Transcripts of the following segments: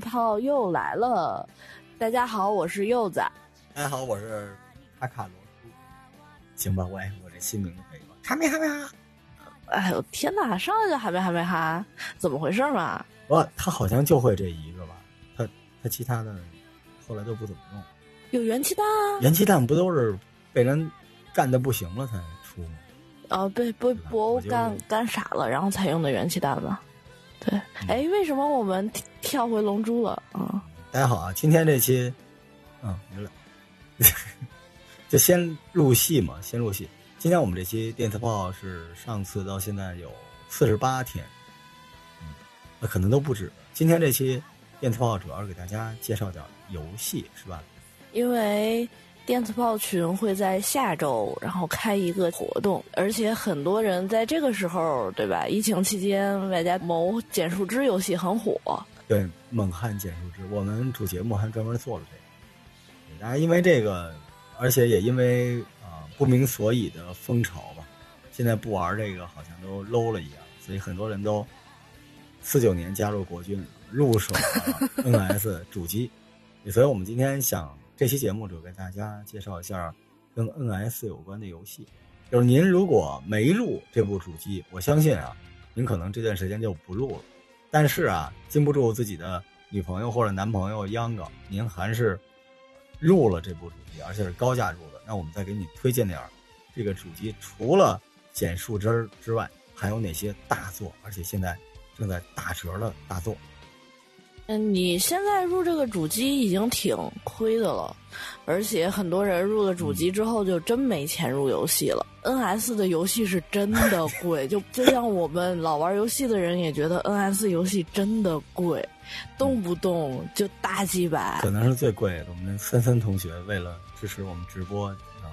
炮又来了，大家好，我是柚子。大家好，我是卡卡罗叔。行吧，喂我这新名字可以吧？哈没哈没哈。哎呦天哪，上来就哈没哈没哈，怎么回事嘛？不，他好像就会这一个吧？他他其他的后来都不怎么用。有元气弹啊？元气弹不都是被人干的不行了才出吗？啊，被被博欧干干傻了，然后才用的元气弹吧？对，哎，为什么我们跳回龙珠了啊？大家好啊，今天这期，嗯，没了，就先入戏嘛，先入戏。今天我们这期电磁炮是上次到现在有四十八天，嗯，那可能都不止。今天这期电磁炮主要是给大家介绍点游戏，是吧？因为。电磁炮群会在下周，然后开一个活动，而且很多人在这个时候，对吧？疫情期间，外加某减树枝游戏很火。对，猛汉减树枝，我们主节目还专门做了这个。大家因为这个，而且也因为啊不明所以的风潮吧，现在不玩这个好像都 low 了一样，所以很多人都四九年加入国军，入手了 NS 主机。所以我们今天想。这期节目就给大家介绍一下跟 NS 有关的游戏。就是您如果没入这部主机，我相信啊，您可能这段时间就不入了。但是啊，禁不住自己的女朋友或者男朋友央告，您还是入了这部主机，而且是高价入的。那我们再给你推荐点这个主机除了捡树枝之外，还有哪些大作，而且现在正在打折的大作。嗯，你现在入这个主机已经挺亏的了，而且很多人入了主机之后就真没钱入游戏了。NS 的游戏是真的 贵，就就像我们老玩游戏的人也觉得 NS 游戏真的贵，动不动就大几百。可能是最贵的。我们森森同学为了支持我们直播啊，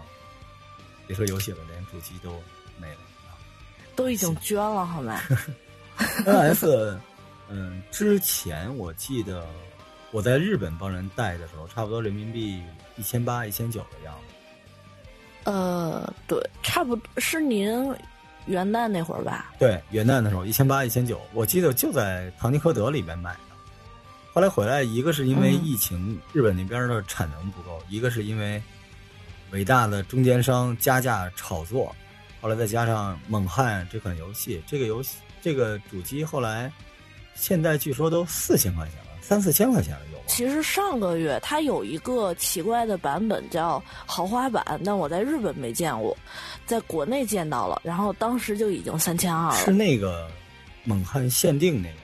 别说游戏了，连主机都没了啊，都已经捐了好吗？NS。嗯，之前我记得我在日本帮人带的时候，差不多人民币一千八、一千九的样子。呃，对，差不多是您元旦那会儿吧？对，元旦的时候一千八、一千九，我记得就在唐吉诃德里面买的。后来回来，一个是因为疫情，日本那边的产能不够；一个是因为伟大的中间商加价炒作。后来再加上猛汉这款游戏，这个游戏这个主机后来。现在据说都四千块钱了，三四千块钱了有。其实上个月它有一个奇怪的版本叫豪华版，但我在日本没见过，在国内见到了，然后当时就已经三千二了。是那个蒙汉限定那个，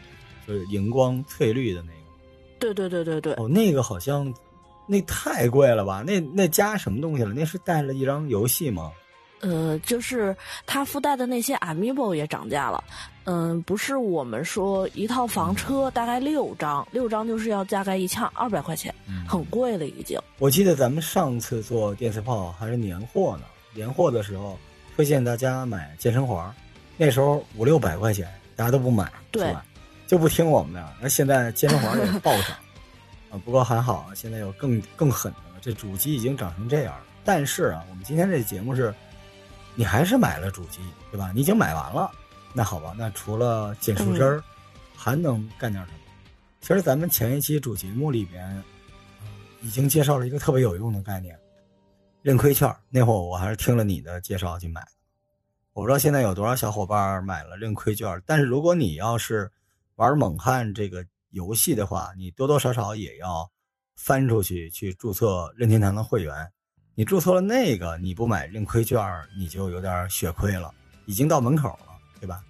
就是荧光翠绿的那个。对对对对对。哦，那个好像那太贵了吧？那那加什么东西了？那是带了一张游戏吗？呃，就是它附带的那些 Amiibo 也涨价了。嗯，不是我们说一套房车大概六张，六张就是要大概一千二百块钱，很贵了已经。我记得咱们上次做电磁炮还是年货呢，年货的时候推荐大家买健身环，那时候五六百块钱，大家都不买，对，就不听我们的。那现在健身环也暴涨 啊，不过还好，现在有更更狠的了，这主机已经涨成这样了。但是啊，我们今天这节目是。你还是买了主机，对吧？你已经买完了，那好吧，那除了捡树枝儿，还能干点什么？其实咱们前一期主节目里边，已经介绍了一个特别有用的概念——认亏券。那会儿我还是听了你的介绍去买的。我不知道现在有多少小伙伴买了认亏券，但是如果你要是玩猛汉这个游戏的话，你多多少少也要翻出去去注册任天堂的会员。你注册了那个，你不买认亏券，你就有点血亏了，已经到门口了，对吧？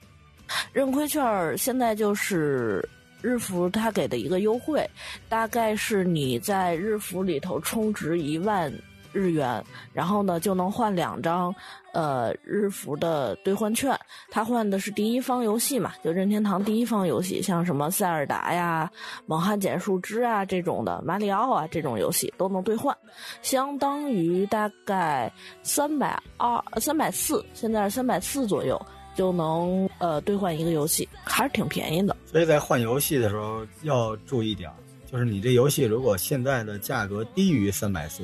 认亏券现在就是日服他给的一个优惠，大概是你在日服里头充值一万。日元，然后呢就能换两张，呃，日服的兑换券。他换的是第一方游戏嘛，就任天堂第一方游戏，像什么塞尔达呀、猛汉捡树枝啊这种的，马里奥啊这种游戏都能兑换，相当于大概三百二、三百四，现在是三百四左右就能呃兑换一个游戏，还是挺便宜的。所以在换游戏的时候要注意点，就是你这游戏如果现在的价格低于三百四。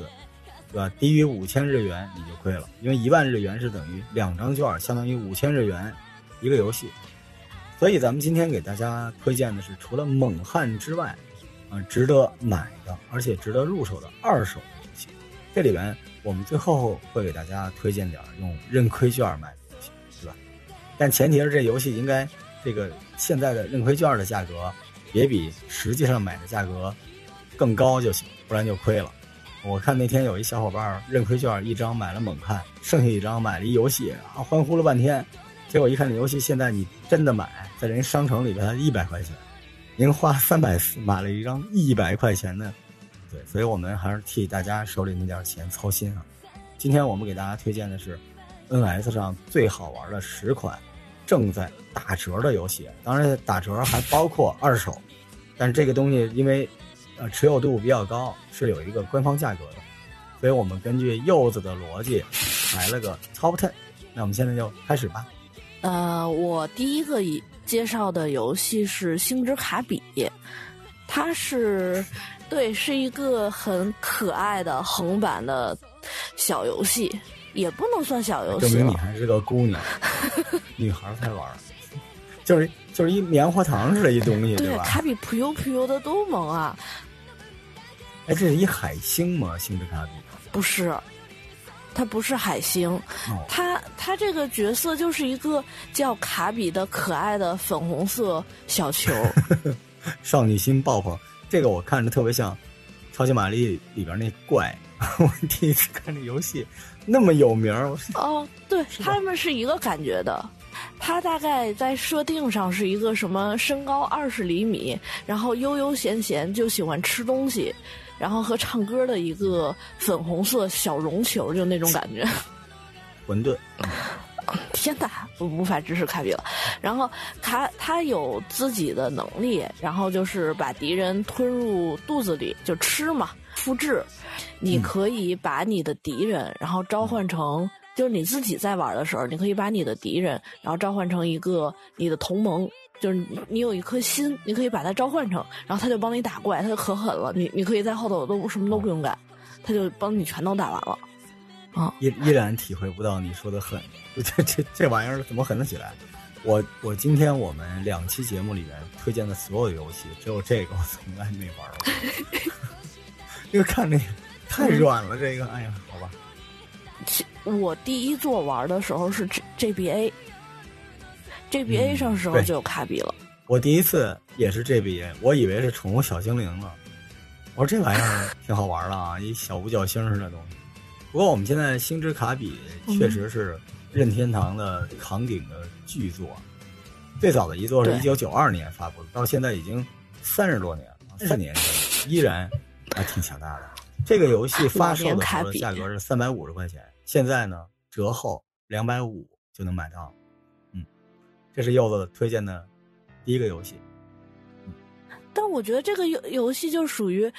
对吧？低于五千日元你就亏了，因为一万日元是等于两张券，相当于五千日元一个游戏。所以咱们今天给大家推荐的是，除了猛汉之外，啊，值得买的，而且值得入手的二手游戏。这里边我们最后会给大家推荐点用认亏券买，但前提是这游戏应该这个现在的认亏券的价格别比实际上买的价格更高就行，不然就亏了。我看那天有一小伙伴认亏券一张买了猛汉，剩下一张买了一游戏啊，欢呼了半天。结果一看这游戏现在你真的买，在人商城里边才一百块钱，您花三百四买了一张一百块钱的，对，所以我们还是替大家手里那点钱操心啊。今天我们给大家推荐的是 NS 上最好玩的十款正在打折的游戏，当然打折还包括二手，但是这个东西因为。呃，持有度比较高，是有一个官方价格的，所以我们根据柚子的逻辑来了个 top ten。那我们现在就开始吧。呃，我第一个介绍的游戏是《星之卡比》，它是对，是一个很可爱的横版的小游戏，也不能算小游戏。证明你还是个姑娘，女孩才玩，就是就是一棉花糖似的，一东西，对吧？卡比噗悠噗悠的多萌啊！哎，这是一海星吗？星之卡比？不是，它不是海星，它它这个角色就是一个叫卡比的可爱的粉红色小球，少女心爆棚。这个我看着特别像《超级玛丽》里边那怪。我第一次看这游戏，那么有名儿。哦，对他们是一个感觉的。他大概在设定上是一个什么身高二十厘米，然后悠悠闲闲就喜欢吃东西。然后和唱歌的一个粉红色小绒球，就那种感觉。混沌，天哪，我无法直视卡比了。然后他他有自己的能力，然后就是把敌人吞入肚子里就吃嘛，复制。你可以把你的敌人，然后召唤成，就是你自己在玩的时候，你可以把你的敌人，然后召唤成一个你的同盟。就是你有一颗心，你可以把它召唤成，然后他就帮你打怪，他就可狠了。你你可以在后头都什么都不用干，他就帮你全都打完了。啊，依依然体会不到你说的狠，这这这玩意儿怎么狠得起来？我我今天我们两期节目里面推荐的所有游戏，只有这个我从来没玩过。因为看着太软了，这个哎呀，好吧。我第一座玩的时候是 G G B A。GBA 上时候就有卡比了，我第一次也是 GBA，我以为是宠物小精灵呢。我说这玩意儿挺好玩的啊，一小五角星似的东西。不过我们现在星之卡比确实是任天堂的扛鼎的巨作，最早的一座是一九九二年发布的，到现在已经三十多年了，四年依然还挺强大的。这个游戏发售的时候价格是三百五十块钱，现在呢折后两百五就能买到。嗯这是柚子推荐的第一个游戏，嗯但我觉得这个游游戏就属于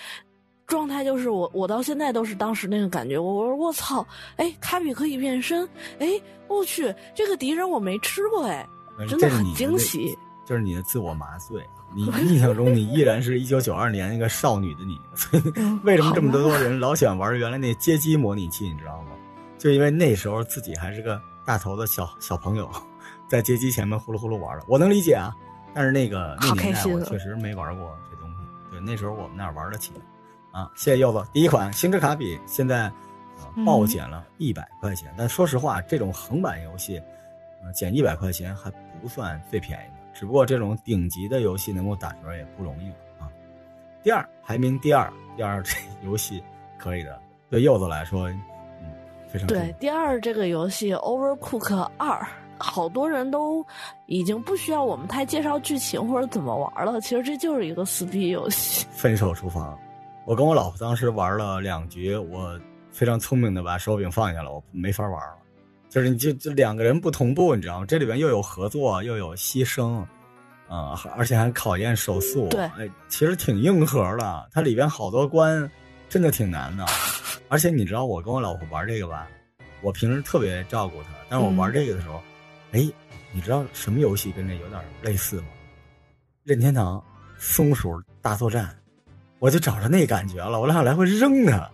状态，就是我我到现在都是当时那个感觉。我说我操，哎，卡比可以变身，哎，我去，这个敌人我没吃过，哎，真的很惊喜。就是你的自我麻醉，你 印象中你依然是一九九二年那个少女的你，所 以为什么这么多多人老喜欢玩原来那街机模拟器？你知道吗？就因为那时候自己还是个大头的小小朋友。在街机前面呼噜呼噜玩的，我能理解啊。但是那个那年代我确实没玩过这东西。对，那时候我们那玩得起啊。谢谢柚子。第一款星之卡比现在暴减了一百块钱，但说实话，这种横版游戏，减一百块钱还不算最便宜的。只不过这种顶级的游戏能够打折也不容易啊。第二排名第二，第二 这游戏可以的，对柚子来说，嗯，非常对。第二这个游戏 Overcook 二。好多人都已经不需要我们太介绍剧情或者怎么玩了，其实这就是一个撕逼游戏。分手厨房，我跟我老婆当时玩了两局，我非常聪明的把手柄放下了，我没法玩了。就是你就就两个人不同步，你知道吗？这里边又有合作，又有牺牲，啊，而且还考验手速。对，哎，其实挺硬核的。它里边好多关真的挺难的，而且你知道我跟我老婆玩这个吧，我平时特别照顾她，但是我玩这个的时候。哎，你知道什么游戏跟这有点类似吗？任天堂松鼠大作战，我就找着那感觉了。我俩来回扔它，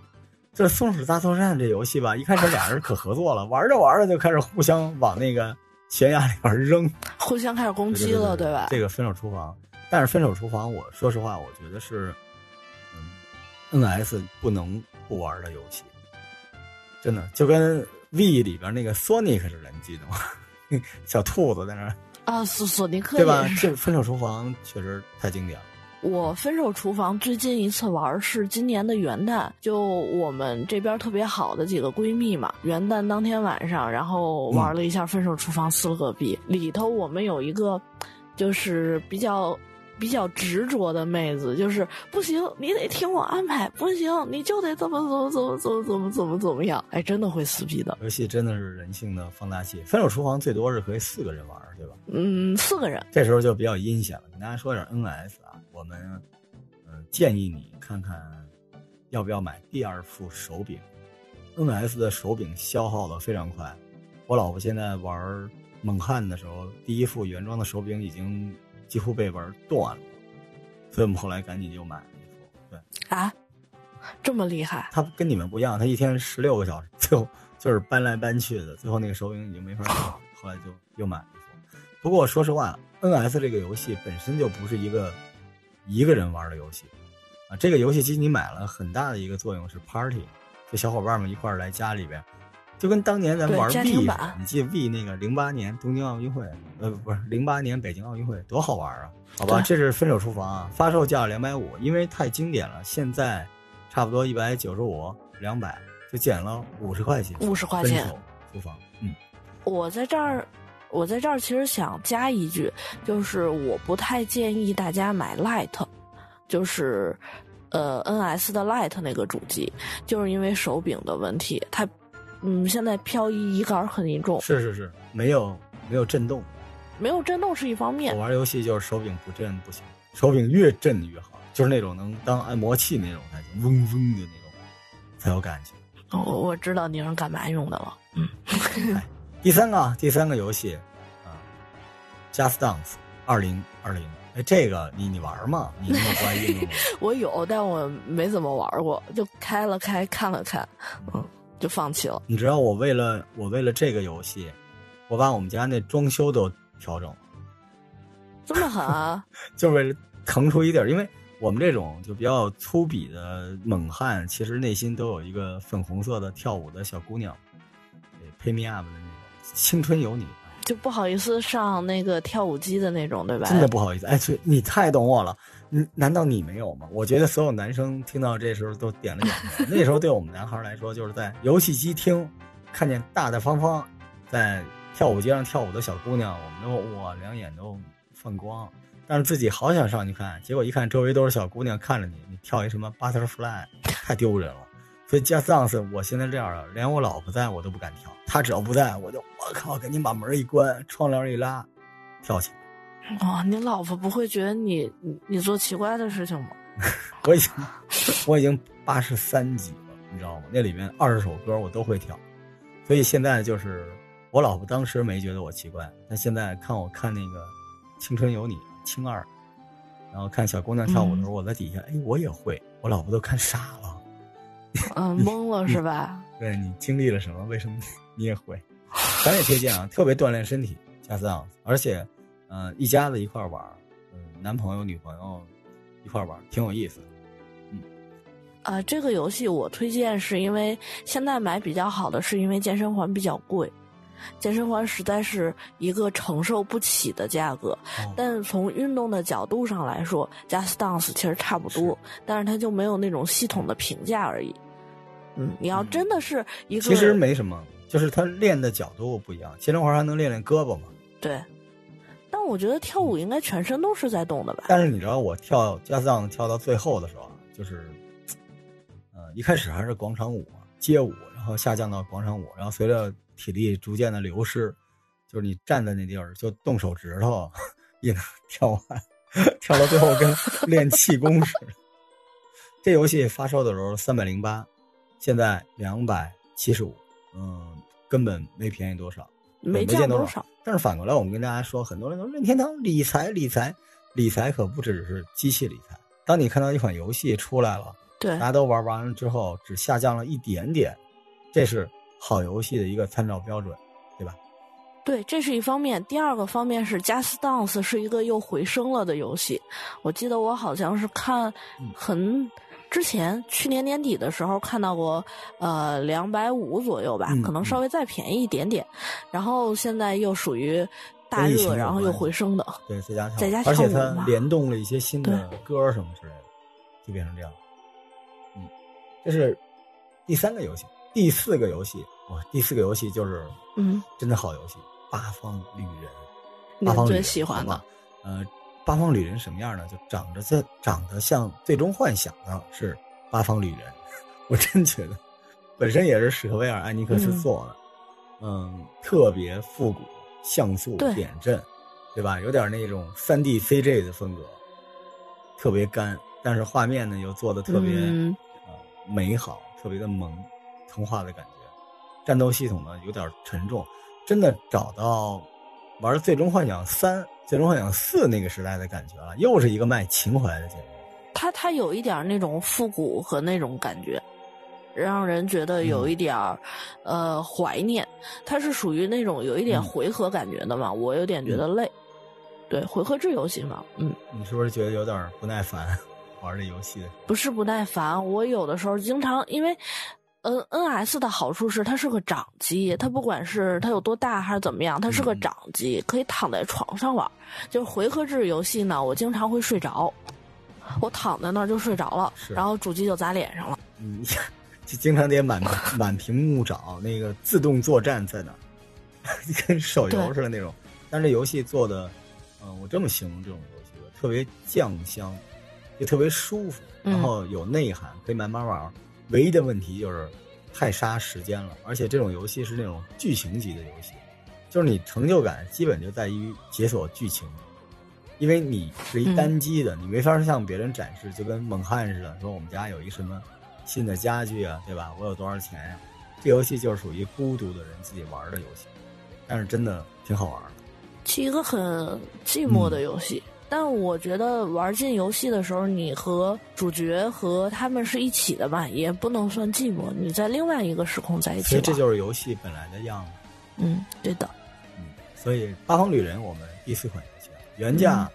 这松鼠大作战这游戏吧，一开始俩人可合作了，玩着玩着就开始互相往那个悬崖里边扔，互相开始攻击了，对吧？这个分手厨房，但是分手厨房，我说实话，我觉得是 NS 不能不玩的游戏，真的就跟 V 里边那个 Sonic 似的，你记得吗？小兔子在那儿啊，索索尼克对吧？这分手厨房确实太经典了。我分手厨房最近一次玩是今年的元旦，就我们这边特别好的几个闺蜜嘛，元旦当天晚上，然后玩了一下分手厨房撕了个逼。里头我们有一个，就是比较比较执着的妹子，就是不行，你得听我安排，不行，你就得怎么怎么怎么怎么怎么怎么怎么样，哎，真的会撕逼的。游戏真的是人性的放大器。分手厨房最多是可以四个人玩，对吧？嗯，四个人，这时候就比较阴险了。跟大家说点 NS 啊，我们嗯、呃建议你看看要不要买第二副手柄。NS 的手柄消耗的非常快，我老婆现在玩猛汉的时候，第一副原装的手柄已经几乎被玩断了，所以我们后来赶紧就买了一副。对，啊，这么厉害？他跟你们不一样，他一天十六个小时，最后就是搬来搬去的，最后那个手柄已经没法用了，后来就又买了一副。不过说实话，NS 这个游戏本身就不是一个一个人玩的游戏啊，这个游戏机你买了很大的一个作用是 party，就小伙伴们一块儿来家里边，就跟当年咱们玩 V 你记得 V 那个零八年东京奥运会，呃，不是零八年北京奥运会，多好玩啊！好吧，这是分手厨房啊，发售价两百五，因为太经典了，现在差不多一百九十五、两百，就减了五十块钱。五十块钱分手厨房，嗯，我在这儿，我在这儿其实想加一句，就是我不太建议大家买 Light，就是呃 NS 的 Light 那个主机，就是因为手柄的问题，它嗯现在漂移移杆很严重，是是是，没有没有震动。没有震动是一方面我，玩游戏就是手柄不震不行，手柄越震越好，就是那种能当按摩器那种才行，嗡嗡的那种才有感觉。我我知道你是干嘛用的了，嗯，第三个啊，第三个游戏啊，Just Dance 二零二零，哎，这个你你玩吗？你那么不爱运动吗？我有，但我没怎么玩过，就开了开看了看，嗯，就放弃了。你知道我为了我为了这个游戏，我把我们家那装修都调整了，这么狠啊！就是为了腾出一地儿，因为我们这种就比较粗鄙的猛汉，其实内心都有一个粉红色的跳舞的小姑娘，对，Pay Me Up 的那种青春有你。就不好意思上那个跳舞机的那种，对吧？真的不好意思，哎，所以你太懂我了。你难道你没有吗？我觉得所有男生听到这时候都点了点头。那时候对我们男孩来说，就是在游戏机厅看见大大方方在跳舞机上跳舞的小姑娘，我们都哇两眼都放光。但是自己好想上去看，结果一看周围都是小姑娘看着你，你跳一什么 butterfly，太丢人了。所以 Just Dance，我现在这样了，连我老婆在我都不敢跳，她只要不在，我就我靠，赶紧把门一关，窗帘一拉，跳起来。哦，你老婆不会觉得你你你做奇怪的事情吗？我已经我已经八十三级了，你知道吗？那里面二十首歌我都会跳，所以现在就是我老婆当时没觉得我奇怪，但现在看我看那个《青春有你》青二，然后看小姑娘跳舞的时候，我在底下，哎，我也会，我老婆都看傻了。嗯，懵了是吧？对你经历了什么？为什么你也会？咱也推荐啊，特别锻炼身体，加斯昂，而且，呃，一家子一块玩，嗯、男朋友女朋友一块玩，挺有意思嗯。啊、这个游戏我推荐是因为现在买比较好的，是因为健身环比较贵，健身环实在是一个承受不起的价格。哦但是从运动的角度上来说，Just Dance 其实差不多，但是它就没有那种系统的评价而已。嗯，你要真的是一个，其实没什么，就是他练的角度不一样。健身环还能练练胳膊嘛。对。但我觉得跳舞应该全身都是在动的吧？但是你知道我跳加斯昂跳到最后的时候啊，就是，呃，一开始还是广场舞，街舞，然后下降到广场舞，然后随着体力逐渐的流失，就是你站在那地儿就动手指头也能跳完，跳到最后跟练气功似的。这游戏发售的时候三百零八，现在两百七十五，嗯，根本没便宜多少。没降多少。但是反过来，我们跟大家说，很多人都任天堂理财理财理财可不只是机器理财。当你看到一款游戏出来了，对大，家都玩完了之后，只下降了一点点，这是好游戏的一个参照标准，对吧？对，这是一方面。第二个方面是《Just Dance》是一个又回升了的游戏。我记得我好像是看嗯很之前去年年底的时候看到过，呃，两百五左右吧，嗯可能稍微再便宜一点点。然后现在又属于大热，然后又回升的。对，在家在家而且跳舞嘛它联动了一些新的歌儿什么之类的，就变成这样。嗯，这是第三个游戏，第四个游戏哇，第四个游戏就是嗯，真的好游戏，《八方旅人》。八方旅人喜欢的？呃，八方旅人什么样呢？就长着像长得像《最终幻想》的是八方旅人，我真觉得本身也是史克威尔艾尼克斯嗯做的，嗯特别复古，像素点阵，对吧？有点那种三 D CG 的风格，特别干，但是画面呢又做的特别、嗯呃美好，特别的萌，童话的感觉。战斗系统呢有点沉重，真的找到玩《最终幻想三》《最终幻想四》那个时代的感觉了，又是一个卖情怀的节目。它它有一点那种复古和那种感觉，让人觉得有嗯一点儿、呃怀念。它是属于那种有一点嗯回合感觉的嘛，我有点觉得累。对，回合制游戏嘛，嗯，你是不是觉得有点不耐烦 玩这游戏的？不是不耐烦，我有的时候经常因为。嗯，NS 的好处是它是个掌机，它不管是它有多大还是怎么样，它是个嗯掌机，可以躺在床上玩。就是回合制游戏呢，我经常会睡着，我躺在那儿就睡着了，然后主机就砸脸上了。嗯，就经常得满满屏幕找那个自动作战在哪儿，跟手游似的那种。但是这游戏做的，嗯、我这么形容这种游戏吧，特别酱香，也特别舒服，嗯然后有内涵，可以慢慢玩。唯一的问题就是太杀时间了，而且这种游戏是那种剧情级的游戏，就是你成就感基本就在于解锁剧情。因为你是一单机的，你没法向别人展示，就跟猛汉似的，说我们家有一什么新的家具啊，对吧？我有多少钱呀、这游戏就是属于孤独的人自己玩的游戏，但是真的挺好玩的。是一个很寂寞的游戏。但我觉得玩进游戏的时候，你和主角和他们是一起的吧，也不能算寂寞。你在另外一个时空在一起玩。所以这就是游戏本来的样子。嗯，对的。嗯，所以《八方旅人》我们第四款游戏啊，原价、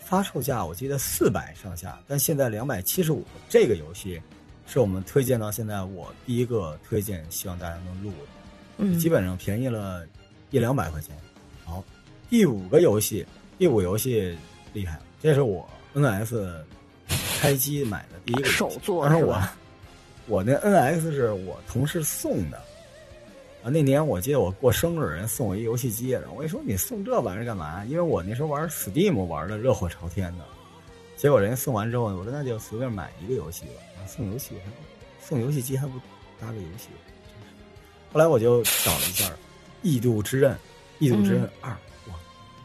发售价我记得四百上下，但现在两百七十五。这个游戏是我们推荐到现在我第一个推荐，希望大家能录的。嗯，基本上便宜了一两百块钱。好，第五个游戏，第五游戏厉害了，这是我 NS 开机买的第一个游戏首作当时我是吧 我那 NS 是我同事送的。啊，那年我记得我过生日，人送我一游戏机，然后我一说你送这玩意儿干嘛？因为我那时候玩 Steam 玩的热火朝天的，结果人家送完之后，我说那就随便买一个游戏吧。啊送游戏还送游戏机还不搭个游戏，后来我就找了一下《异度之刃》，《异度之刃二》哇！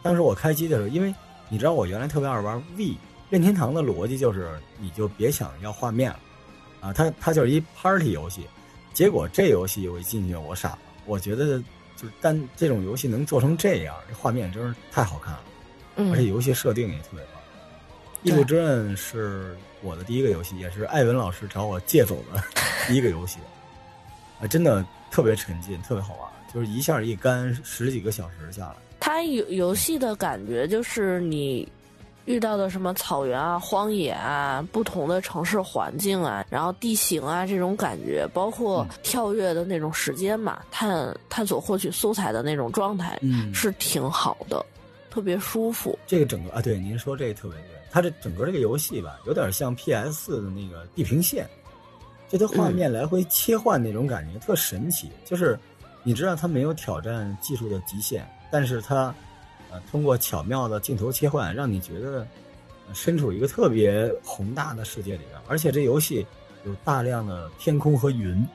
当时我开机的时候，因为你知道我原来特别爱玩 V，任天堂的逻辑就是你就别想要画面了啊，它它就是一 party 游戏。结果这游戏我一进去我傻了，我觉得就是单这种游戏能做成这样，这画面真是太好看了，嗯，而且游戏设定也特别棒。《异度之刃》是我的第一个游戏，也是艾文老师找我借走的第一个游戏，啊，真的特别沉浸，特别好玩，就是一下一干十几个小时下来。它游游戏的感觉就是你遇到的什么草原啊、荒野啊、不同的城市环境啊，然后地形啊这种感觉，包括嗯跳跃的那种时间嘛，探探索获取素材的那种状态，嗯是挺好的，特别舒服。这个整个啊，对您说这个特别对，它这整个这个游戏吧，有点像 PS 四的那个《地平线》，就它画面来回切换那种感觉、特神奇。就是你知道它没有挑战技术的极限，但是它呃通过巧妙的镜头切换，让你觉得、呃身处一个特别宏大的世界里边，而且这游戏有大量的天空和云。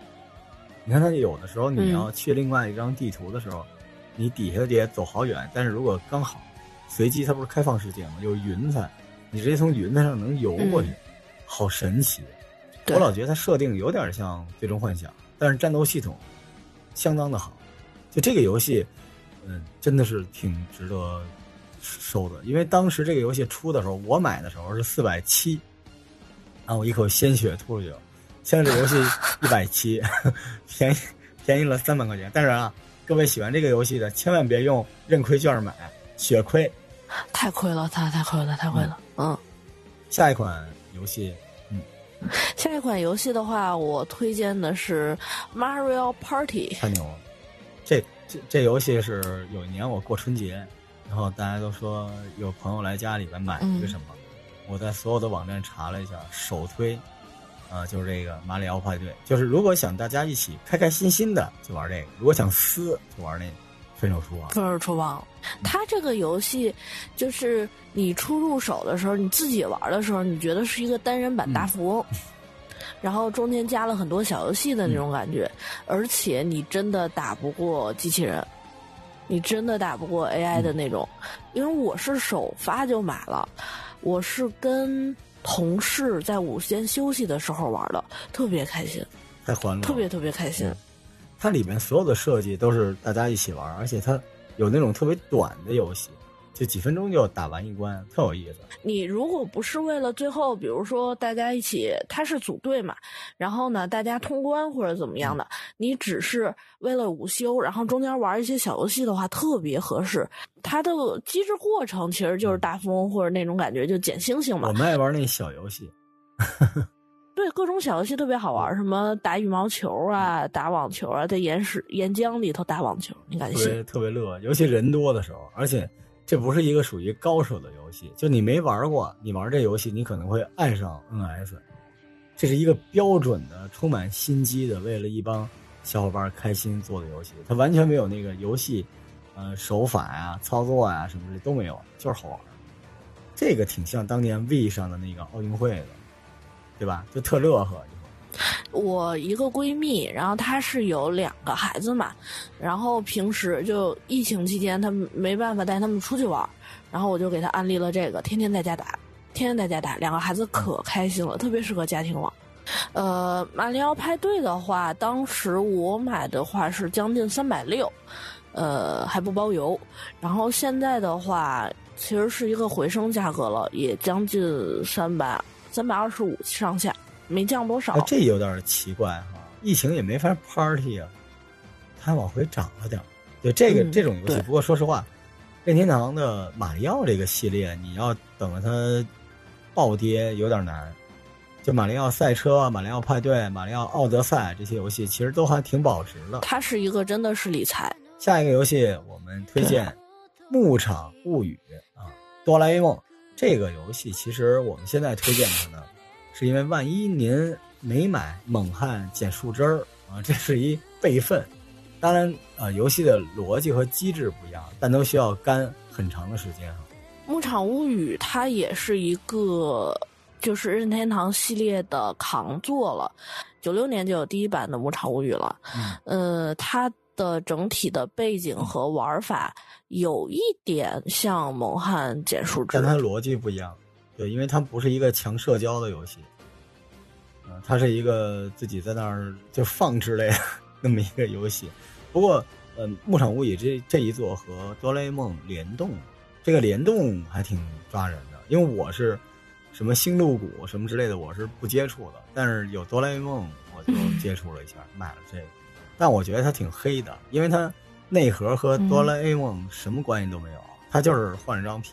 你看它有的时候你嗯要去另外一张地图的时候，你底下得走好远，但是如果刚好随机它不是开放世界吗？有云彩，你直接从云彩上能游过去，嗯好神奇。我老觉得它设定有点像《最终幻想》，但是战斗系统相当的好。就这个游戏，嗯，真的是挺值得收的。因为当时这个游戏出的时候，我买的时候是四百七，然后我一口鲜血吐出去了。现在这游戏 一百七，便宜便宜了三百块钱。但是啊，各位喜欢这个游戏的，千万别用认亏券买，血亏。太亏了，太太亏了，太亏了。嗯，下一款游戏，嗯，下一款游戏的话，我推荐的是 Mario Party。太牛了！这这这游戏是有一年我过春节，然后大家都说有朋友来家里边买一个什么，我在所有的网站查了一下，首推，啊、就是这个马里奥派对。就是如果想大家一起开开心心的就玩这个，如果想撕就玩那个分手厨房。分手厨房，它这个游戏就是你初入手的时候，你自己玩的时候，你觉得是一个单人版大富翁，然后中间加了很多小游戏的那种感觉，而且你真的打不过机器人，你真的打不过 AI 的那种，因为我是首发就买了，我是跟同事在午间休息的时候玩的，特别开心，太欢乐了，特别特别开心。它里面所有的设计都是大家一起玩，而且它有那种特别短的游戏，就几分钟就打完一关，特有意思。你如果不是为了最后，比如说大家一起，他是组队嘛，然后呢大家通关或者怎么样的，你只是为了午休，然后中间玩一些小游戏的话，特别合适。它的机制过程其实就是大富翁或者那种感觉，就捡星星嘛我。们爱玩那小游戏，对，各种小游戏特别好玩，什么打羽毛球啊，打网球啊，在岩石岩浆里头打网球，你敢信？特别特别乐，尤其人多的时候，而且这不是一个属于高手的游戏，就你没玩过，你玩这游戏，你可能会爱上 NS。这是一个标准的、充满心机的，为了一帮小伙伴开心做的游戏。它完全没有那个游戏，呃，手法啊、操作啊什么的都没有，就是好玩。这个挺像当年 V 上的那个奥运会的，对吧？就特乐呵。我一个闺蜜，然后她是有两个孩子嘛，然后平时就疫情期间，她没办法带他们出去玩，然后我就给她安利了这个，天天在家打，天天在家打，两个孩子可开心了，特别适合家庭玩。呃，马里奥派对的话，当时我买的话是将近三百六，呃，还不包邮。然后现在的话，其实是一个回升价格了，也将近三百三百二十五上下，没降多少。哎，这有点奇怪哈，疫情也没法 party 啊，它往回涨了点儿。对这个、嗯这种游戏，不过说实话，任天堂的马里奥这个系列，你要等着它暴跌有点难。就马里奥赛车、马里奥派对、马里奥奥德赛这些游戏，其实都还挺保值的。它是一个真的是理财，下一个游戏我们推荐《牧场物语》啊，哆啦 A 梦这个游戏，其实我们现在推荐它呢，是因为万一您没买猛汉捡树枝儿啊，这是一备份。当然，呃，游戏的逻辑和机制不一样，但都需要干很长的时间啊。《牧场物语》它也是一个就是任天堂系列的扛作了，九六年就有第一版的《牧场物语》了。嗯呃，它的整体的背景和玩法有一点像《猛汉捡树枝但》，它逻辑不一样，对，因为它不是一个强社交的游戏，嗯、它是一个自己在那儿就放之类的 那么一个游戏。不过，呃，《牧场物语这》这一座和哆啦 A 梦联动，这个联动还挺抓人的，因为我是什么星露谷什么之类的，我是不接触的，但是有哆啦 A 梦，我就接触了一下，买了这个。但我觉得它挺黑的，因为它内核和哆啦 A 梦什么关系都没有，它就是换了张皮。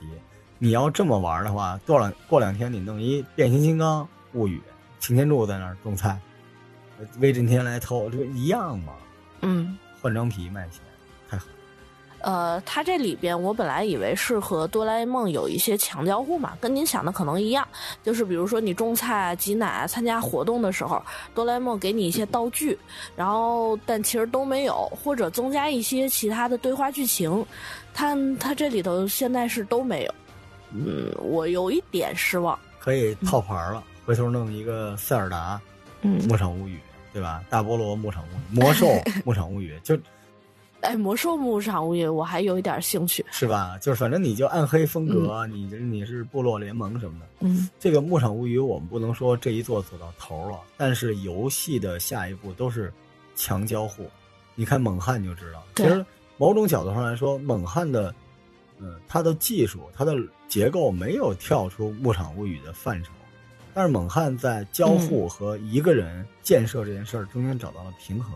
你要这么玩的话，过两过两天你弄一变形金刚物语，擎天柱在那儿种菜，威震天来偷，这不一样吗？嗯。换张皮卖钱，太狠。呃，它这里边我本来以为是和哆啦 A 梦有一些强交互嘛，跟您想的可能一样，就是比如说你种菜啊、挤奶啊、参加活动的时候，哆啦 A 梦给你一些道具，然后但其实都没有，或者增加一些其他的对话剧情，它它这里头现在是都没有，嗯，我有一点失望，可以套牌了，回头弄一个塞尔达嗯，牧场物语，对吧？大菠萝牧场物语，魔兽 牧场物语，就哎，魔兽牧场物语我还有一点兴趣，是吧？就是反正你就暗黑风格，你你是部落联盟什么的。嗯这个牧场物语，我们不能说这一座走到头了，但是游戏的下一步都是强交互。你看猛汉就知道，其实某种角度上来说，猛汉的，嗯，它的技术、它的结构没有跳出牧场物语的范畴，但是猛汉在交互和一个人建设这件事儿中间找到了平衡。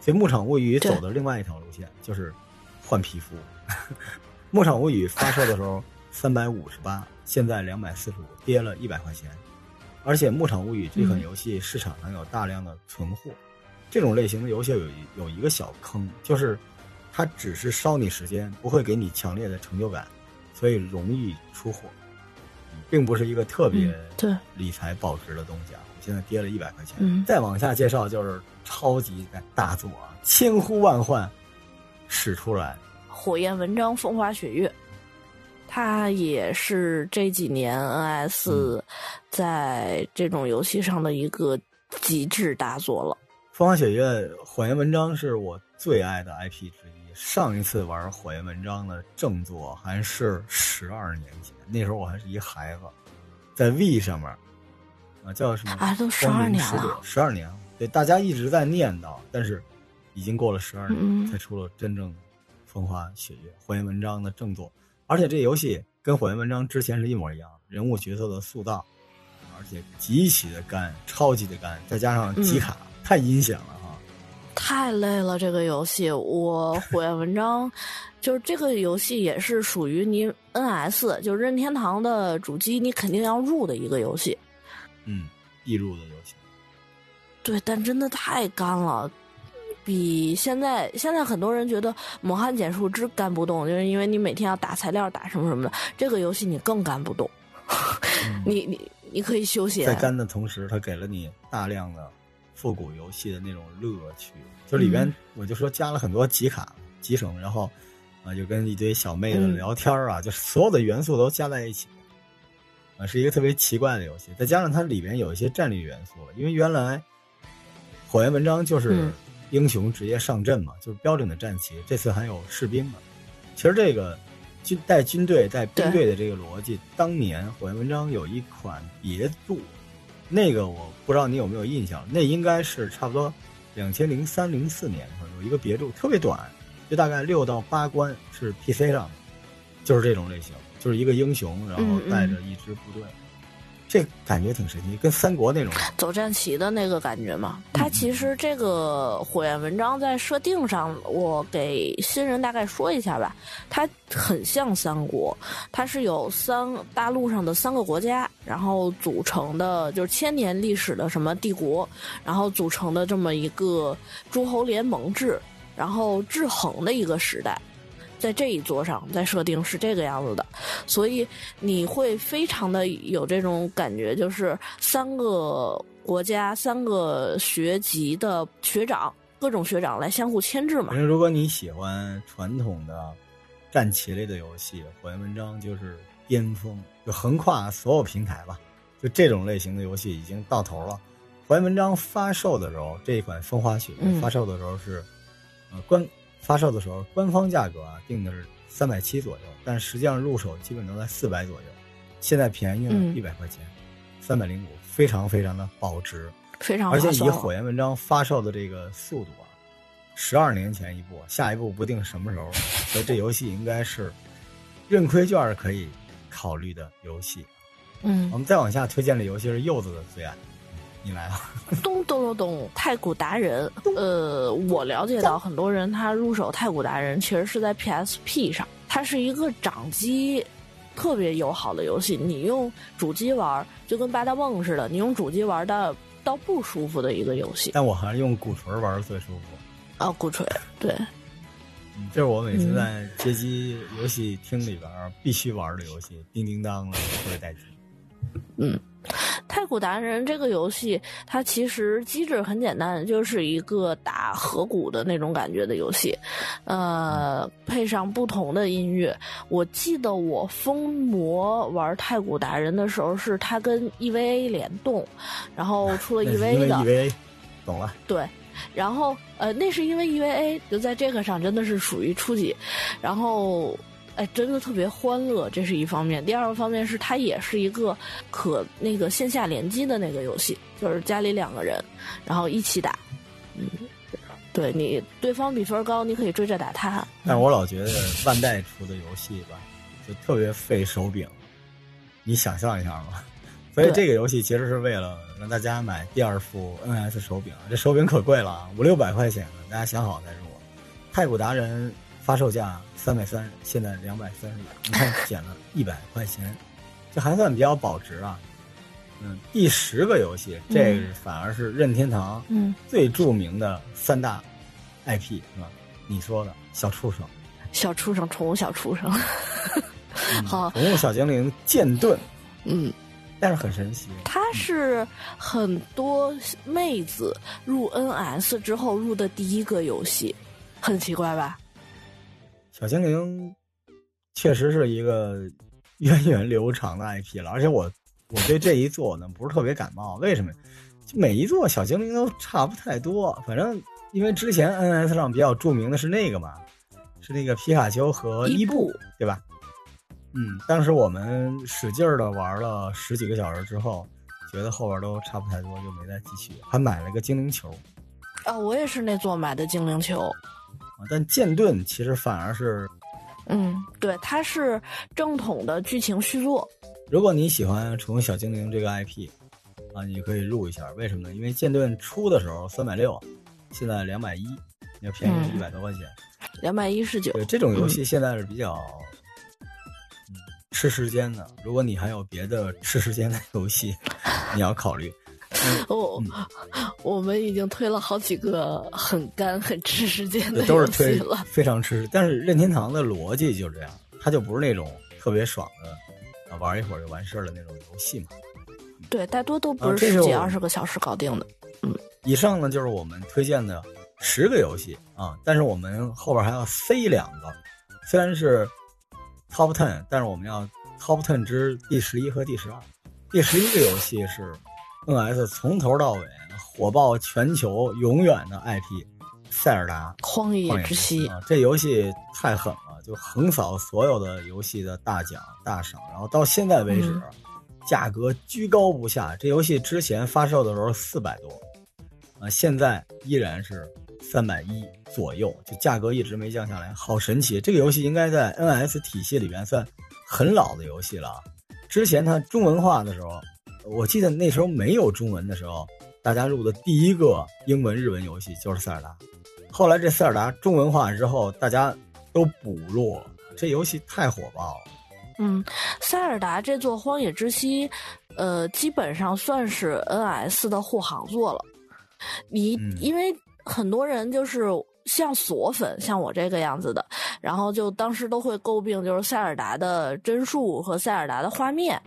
所以牧场物语走的另外一条路线就是换皮肤。牧场物语发售的时候三百五十八，现在两百四十五，跌了一百块钱。而且《牧场物语》这款游戏市场上有大量的存货。这种类型的游戏有有一个小坑，就是它只是烧你时间，不会给你强烈的成就感，所以容易出货，并不是一个特别对理财保值的东西啊。我现在跌了一百块钱。嗯再往下介绍就是超级大作啊，千呼万唤使出来。火焰文章风花雪月，它也是这几年 NS 在这种游戏上的一个极致大作了。风花雪月火焰文章是我最爱的 IP 之一。上一次玩火焰文章的正作还是十二年前，那时候我还是一孩子，在 V 上面啊叫什么？啊，都十二年了，十二年。对，大家一直在念叨，但是已经过了十二年，嗯才出了真正的风花雪月火焰文章的正作。而且这游戏跟火焰文章之前是一模一样，人物角色的塑造，而且极其的干，超级的干，再加上集卡、太阴险了哈。太累了，这个游戏我火焰文章，就是这个游戏也是属于你 NS，就是任天堂的主机，你肯定要入的一个游戏。嗯，必入的游戏。对，但真的太干了，比现在现在很多人觉得《猛汉简述之》干不动，就是因为你每天要打材料、打什么什么的。这个游戏你更干不动，你你你可以休息。在干的同时，它给了你大量的复古游戏的那种乐趣。就里边，我就说加了很多集卡、集成，然后啊，就跟一堆小妹子聊天啊，就是所有的元素都加在一起，啊，是一个特别奇怪的游戏。再加上它里边有一些战略元素，因为原来火焰文章就是英雄直接上阵嘛，就是标准的战旗。这次还有士兵嘛。其实这个军带军队带兵队的这个逻辑，当年火焰文章有一款别注，那个我不知道你有没有印象，那应该是差不多两千零三零四年的时候有一个别注，特别短，就大概六到八关，是 PC 上的，就是这种类型，就是一个英雄，然后带着一支部队。这感觉挺神奇，跟三国那种走战旗的那个感觉嘛。它其实这个火焰文章在设定上，我给新人大概说一下吧。它很像三国，它是有三大陆上的三个国家，然后组成的就是千年历史的什么帝国，然后组成的这么一个诸侯联盟制，然后制衡的一个时代。在这一座上，在设定是这个样子的，所以你会非常的有这种感觉，就是三个国家、三个学籍的学长，各种学长来相互牵制嘛。因为如果你喜欢传统的战棋类的游戏，《火焰文章》就是巅峰，就横跨所有平台吧。就这种类型的游戏已经到头了。《火焰文章》发售的时候，这一款《风花雪月》发售的时候是，呃官。发售的时候，官方价格啊定的是三百七左右，但实际上入手基本都在四百左右。现在便宜了一百块钱，三百零五，非常非常的保值，非常而且以火焰文章发售的这个速度啊，十二年前一部，下一步不定什么时候，所以这游戏应该是认亏券可以考虑的游戏。嗯，我们再往下推荐的游戏是柚子的最爱。你来了，咚咚咚咚！太古达人，呃，我了解到很多人他入手太古达人，其实是在 PSP 上，它是一个掌机特别友好的游戏。你用主机玩，就跟八大梦似的，你用主机玩的倒不舒服的一个游戏。但我还是用鼓槌玩最舒服。啊，鼓槌，对，嗯，这是我每次在街机游戏厅里边必须玩的游戏，叮叮当的，特别带劲。嗯。太古达人这个游戏，它其实机制很简单，就是一个打河谷的那种感觉的游戏，呃，配上不同的音乐。我记得我疯魔玩太古达人的时候，是它跟 EVA 联动，然后出了 EVA 的，EVA，懂了。对，然后呃，那是因为 EVA 就在这个上真的是属于初级，然后。哎，真的特别欢乐，这是一方面。第二个方面是它也是一个可那个线下联机的那个游戏，就是家里两个人，然后一起打。嗯，对你对方比分高，你可以追着打他。但我老觉得万代出的游戏吧，就特别费手柄，你想象一下嘛。所以这个游戏其实是为了让大家买第二副 NS 手柄，这手柄可贵了，五六百块钱呢，大家想好再入。太古达人发售价。三百三，现在两百三十五，你看减了 一百块钱，这还算比较保值啊。嗯，第十个游戏，这个反而是任天堂嗯，最著名的三大 IP 是吧？你说的小畜生，小畜生，宠物小畜生，嗯 好宠物小精灵剑盾，嗯，但是很神奇，它是很多妹子入 NS 之后入的第一个游戏，很奇怪吧？小精灵确实是一个 源远流长的 IP 了，而且我我对这一座呢不是特别感冒，为什么？就每一座小精灵都差不太多，反正因为之前 NS 上比较著名的是那个嘛，是那个皮卡丘和伊布，对吧？嗯，当时我们使劲儿的玩了十几个小时之后，觉得后边都差不太多，就没再继续，还买了个精灵球。啊，我也是那座买的精灵球。啊，但剑盾其实反而是，嗯，对，它是正统的剧情续作。如果你喜欢《宠物小精灵》这个 IP，啊，你可以入一下。为什么呢？因为剑盾出的时候三百六，现在两百一，要便宜一百多块钱。两百一十九。对，这种游戏现在是比较，嗯，吃时间的。如果你还有别的吃时间的游戏，你要考虑。哦，我们已经推了好几个很干、很吃时间的都是推了，非常吃。但是任天堂的逻辑就是这样，它就不是那种特别爽的啊，玩一会儿就完事儿的那种游戏嘛。对，大多都不啊是十几二十个小时搞定的。嗯，以上呢就是我们推荐的十个游戏啊，但是我们后边还要塞两个，虽然是 Top Ten，但是我们要 Top Ten 之第十一和第十二。第十一个游戏是 NS 从头到尾火爆全球永远的 IP《塞尔达荒野之息》啊，这游戏太狠了，就横扫所有的游戏的大奖大赏，然后到现在为止。嗯价格居高不下，这游戏之前发售的时候四百多，啊，现在依然是三百一左右，就价格一直没降下来，好神奇！这个游戏应该在 NS 体系里边算很老的游戏了。之前它中文化的时候，我记得那时候没有中文的时候，大家入的第一个英文日文游戏就是塞尔达。后来这塞尔达中文化之后，大家都补录，这游戏太火爆了。嗯，塞尔达这座《荒野之息》，呃，基本上算是 NS 的护航作了。你、嗯、因为很多人就是像锁粉，像我这个样子的，然后就当时都会诟病，就是塞尔达的帧数和塞尔达的画面。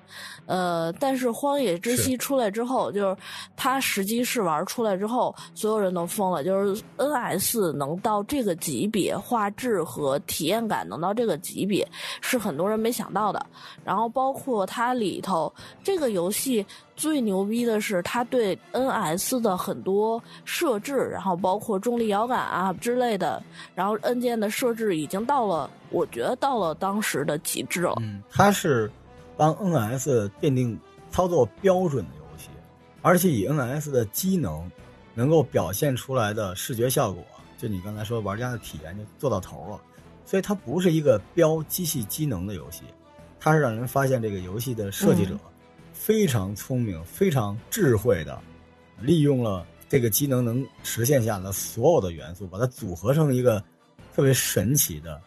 呃，但是《荒野之息》出来之后，就是它实际试玩出来之后，所有人都疯了。就是 NS 能到这个级别，画质和体验感能到这个级别，是很多人没想到的。然后包括它里头这个游戏最牛逼的是，它对 NS 的很多设置，然后包括重力摇杆啊之类的，然后按键的设置已经到了，我觉得到了当时的极致了。嗯，它是。帮 NS 奠定操作标准的游戏，而且以 NS 的机能能够表现出来的视觉效果，就你刚才说玩家的体验就做到头了。所以它不是一个标机器机能的游戏，它是让人发现这个游戏的设计者非常聪明、非常智慧的利用了这个机能能实现下的所有的元素，把它组合成一个特别神奇的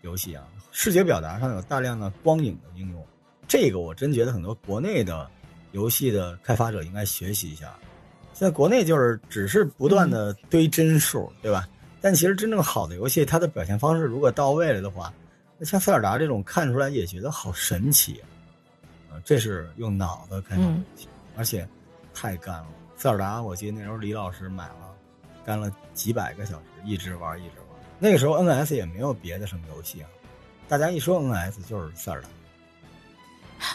游戏啊！视觉表达上有大量的光影的应用。这个我真觉得很多国内的游戏的开发者应该学习一下。现在国内就是只是不断的堆帧数，对吧？但其实真正好的游戏，它的表现方式如果到位了的话，那像塞尔达这种看出来也觉得好神奇啊！这是用脑子开发的游戏，而且太干了。塞尔达我记得那时候李老师买了，干了几百个小时，一直玩一直玩。那个时候 NS 也没有别的什么游戏啊，大家一说 NS 就是塞尔达。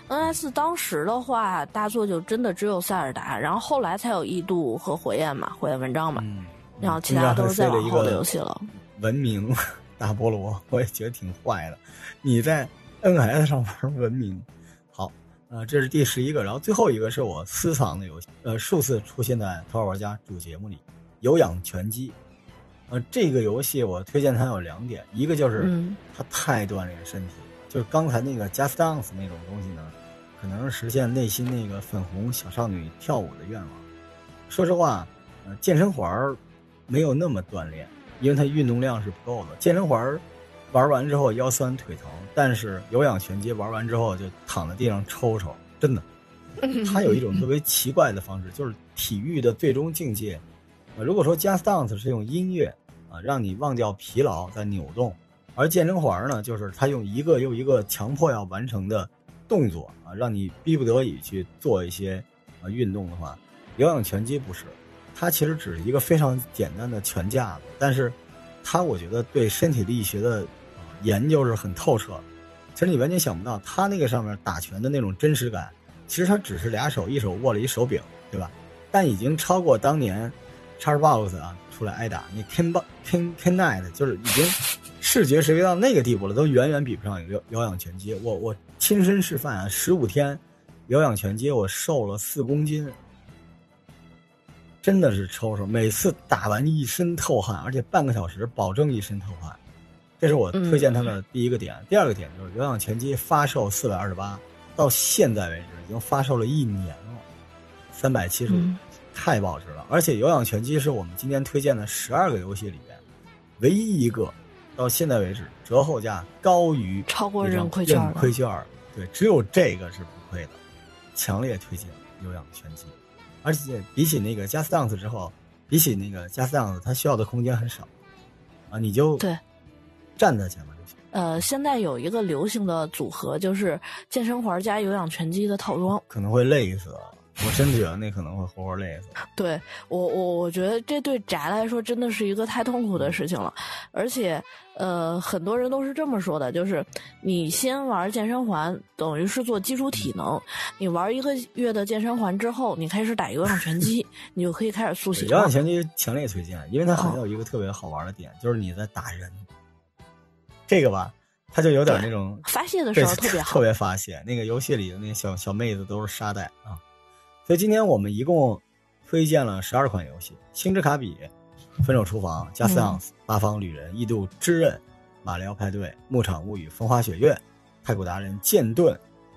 NS 当时的话，大作就真的只有塞尔达，然后后来才有异度和火焰嘛，火焰文章嘛，嗯、然后其他都是再往后的游戏了。文明 大菠萝，我也觉得挺坏的。你在 NS 上玩文明，好，呃，这是第十一个，然后最后一个是我私藏的游戏，呃，数次出现在《头号玩家》主节目里，有氧拳击。呃，这个游戏我推荐它有两点，一个就是它太锻炼身体。就是刚才那个 Just Dance 那种东西呢，可能是实现内心那个粉红小少女跳舞的愿望。说实话，呃，健身环没有那么锻炼，因为它运动量是不够的。健身环玩完之后腰酸腿疼，但是有氧拳击玩完之后就躺在地上抽抽，真的，它有一种特别奇怪的方式，就是体育的最终境界。如果说 Just Dance 是用音乐啊让你忘掉疲劳在扭动，而健身环呢，就是它用一个又一个强迫要完成的动作啊，让你逼不得已去做一些啊运动的话，有氧拳击不是，它其实只是一个非常简单的拳架子，但是它我觉得对身体力学的研究是很透彻。其实你完全想不到，他那个上面打拳的那种真实感。其实他只是俩手，一手握了一手柄，对吧？但已经超过当年，Xbox 啊出来挨打，你 Ken Ken Ken Knight 就是已经视觉识别到那个地步了，都远远比不上有有氧拳击。我我亲身示范啊，十五天有氧拳击，我瘦了四公斤，真的是抽抽，每次打完一身透汗，而且半个小时保证一身透汗。这是我推荐它的第一个点，第二个点就是有氧拳击发售四百二十八，到现在为止已经发售了一年了，三百七十五，太保值了。而且有氧拳击是我们今天推荐的十二个游戏里边，唯一一个到现在为止折后价高于超过认亏券，亏券对，只有这个是不亏的，强烈推荐有氧拳击。而且比起那个加斯 dance 之后，比起那个加斯 dance，它需要的空间很少，啊，你就对。站在前面就行。呃，现在有一个流行的组合，就是健身环加有氧拳击的套装，可能会累死。我真觉得那可能会活活累死。对我，我我觉得这对宅来说真的是一个太痛苦的事情了。而且，呃，很多人都是这么说的，就是你先玩健身环，等于是做基础体能；你玩一个月的健身环之后，你开始打有氧拳击，你就可以开始塑形。有氧拳击强烈推荐，因为它还有一个特别好玩的点，就是你在打人。这个吧，他就有点那种发泄的时候特别好，特别发泄。那个游戏里的那小小妹子都是沙袋啊，所以今天我们一共推荐了十二款游戏：星之卡比、分手厨房、加斯昂斯、八方旅人、异度之刃、马里奥派对、牧场物语、风花雪月、太古达人、剑盾、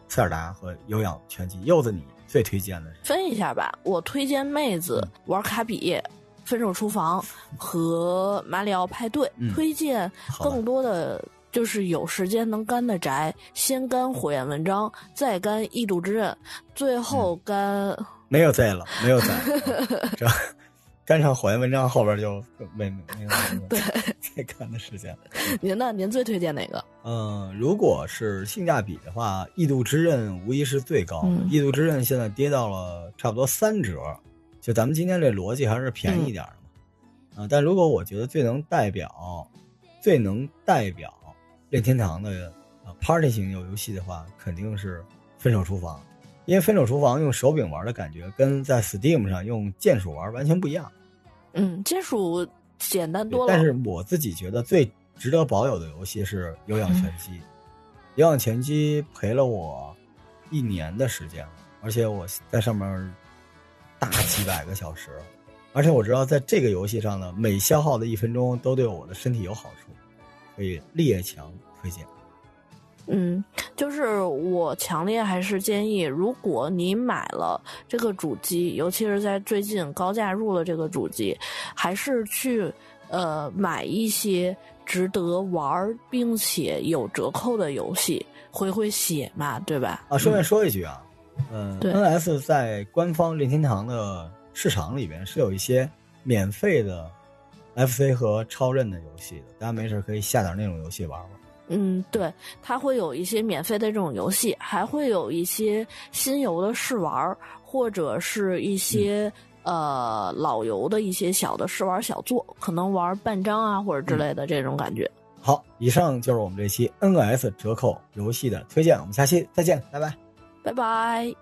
塞尔达和有氧拳击。柚子，你最推荐的是？分一下吧，我推荐妹子玩卡比。分手厨房和马里奥派对推荐更多的就是有时间能干的宅，先干火焰文章，再干异度之刃，最后干没有再了，没有再，这 干上火焰文章后边就没没没有对再干的时间了。您呢？您最推荐哪个？嗯，如果是性价比的话，异度之刃无疑是最高的。异度之刃现在跌到了差不多三折。就咱们今天这逻辑还是便宜点的嘛，啊！但如果我觉得最能代表、最能代表任天堂的啊 Party 型游游戏的话，肯定是《分手厨房》，因为《分手厨房》用手柄玩的感觉跟在 Steam 上用键鼠玩完全不一样。嗯，键鼠简单多了。但是我自己觉得最值得保有的游戏是《有氧拳击》，《有氧拳击》陪了我一年的时间，而且我在上面。大几百个小时，而且我知道在这个游戏上呢，每消耗的一分钟都对我的身体有好处，所以列强推荐。嗯，就是我强烈还是建议，如果你买了这个主机，尤其是在最近高价入了这个主机，还是去呃买一些值得玩并且有折扣的游戏，回回血嘛，对吧？啊，顺便说一句啊。嗯，N.S 在官方任天堂的市场里边是有一些免费的 F.C 和超任的游戏的，大家没事可以下点那种游戏玩玩。嗯，对，它会有一些免费的这种游戏，还会有一些新游的试玩，或者是一些呃老游的一些小的试玩小作，可能玩半张啊或者之类的这种感觉。好，以上就是我们这期 N.S 折扣游戏的推荐，我们下期再见，拜拜。拜拜。